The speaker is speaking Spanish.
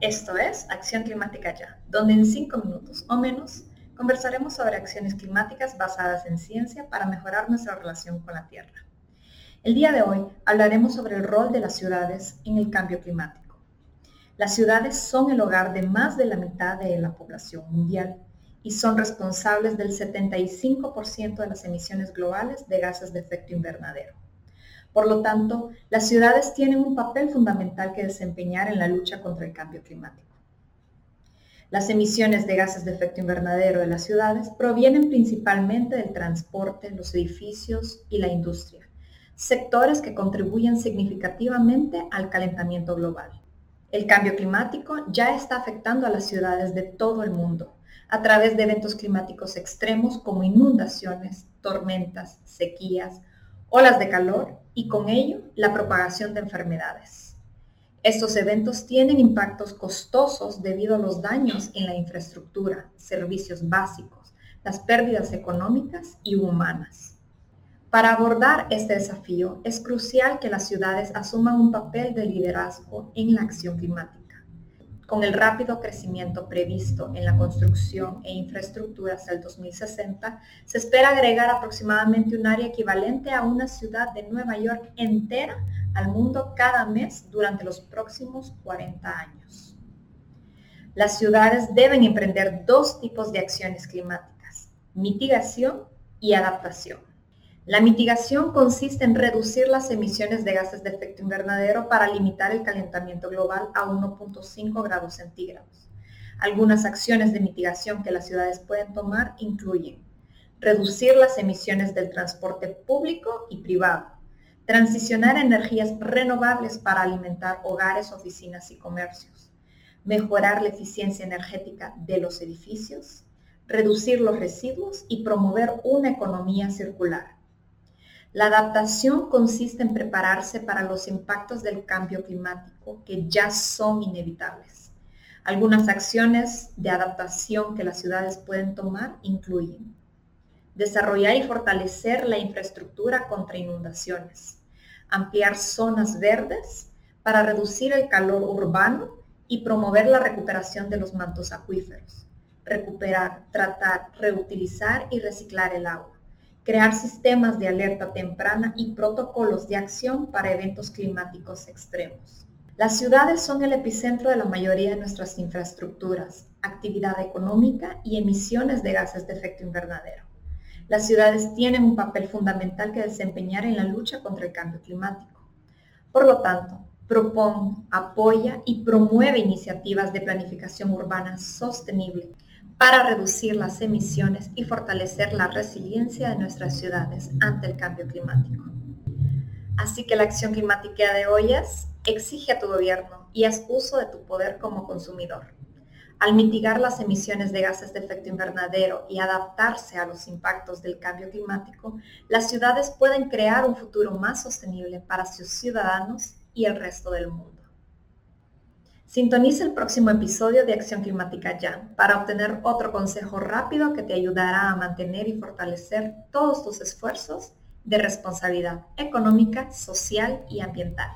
Esto es Acción Climática Ya, donde en cinco minutos o menos conversaremos sobre acciones climáticas basadas en ciencia para mejorar nuestra relación con la Tierra. El día de hoy hablaremos sobre el rol de las ciudades en el cambio climático. Las ciudades son el hogar de más de la mitad de la población mundial y son responsables del 75% de las emisiones globales de gases de efecto invernadero. Por lo tanto, las ciudades tienen un papel fundamental que desempeñar en la lucha contra el cambio climático. Las emisiones de gases de efecto invernadero de las ciudades provienen principalmente del transporte, los edificios y la industria, sectores que contribuyen significativamente al calentamiento global. El cambio climático ya está afectando a las ciudades de todo el mundo a través de eventos climáticos extremos como inundaciones, tormentas, sequías, olas de calor y con ello la propagación de enfermedades. Estos eventos tienen impactos costosos debido a los daños en la infraestructura, servicios básicos, las pérdidas económicas y humanas. Para abordar este desafío es crucial que las ciudades asuman un papel de liderazgo en la acción climática con el rápido crecimiento previsto en la construcción e infraestructura hasta el 2060, se espera agregar aproximadamente un área equivalente a una ciudad de Nueva York entera al mundo cada mes durante los próximos 40 años. Las ciudades deben emprender dos tipos de acciones climáticas, mitigación y adaptación. La mitigación consiste en reducir las emisiones de gases de efecto invernadero para limitar el calentamiento global a 1.5 grados centígrados. Algunas acciones de mitigación que las ciudades pueden tomar incluyen reducir las emisiones del transporte público y privado, transicionar a energías renovables para alimentar hogares, oficinas y comercios, mejorar la eficiencia energética de los edificios, reducir los residuos y promover una economía circular. La adaptación consiste en prepararse para los impactos del cambio climático que ya son inevitables. Algunas acciones de adaptación que las ciudades pueden tomar incluyen desarrollar y fortalecer la infraestructura contra inundaciones, ampliar zonas verdes para reducir el calor urbano y promover la recuperación de los mantos acuíferos, recuperar, tratar, reutilizar y reciclar el agua crear sistemas de alerta temprana y protocolos de acción para eventos climáticos extremos. Las ciudades son el epicentro de la mayoría de nuestras infraestructuras, actividad económica y emisiones de gases de efecto invernadero. Las ciudades tienen un papel fundamental que desempeñar en la lucha contra el cambio climático. Por lo tanto, propone, apoya y promueve iniciativas de planificación urbana sostenible para reducir las emisiones y fortalecer la resiliencia de nuestras ciudades ante el cambio climático. Así que la acción climática de hoy es, exige a tu gobierno y haz uso de tu poder como consumidor. Al mitigar las emisiones de gases de efecto invernadero y adaptarse a los impactos del cambio climático, las ciudades pueden crear un futuro más sostenible para sus ciudadanos y el resto del mundo. Sintoniza el próximo episodio de Acción Climática Ya para obtener otro consejo rápido que te ayudará a mantener y fortalecer todos tus esfuerzos de responsabilidad económica, social y ambiental.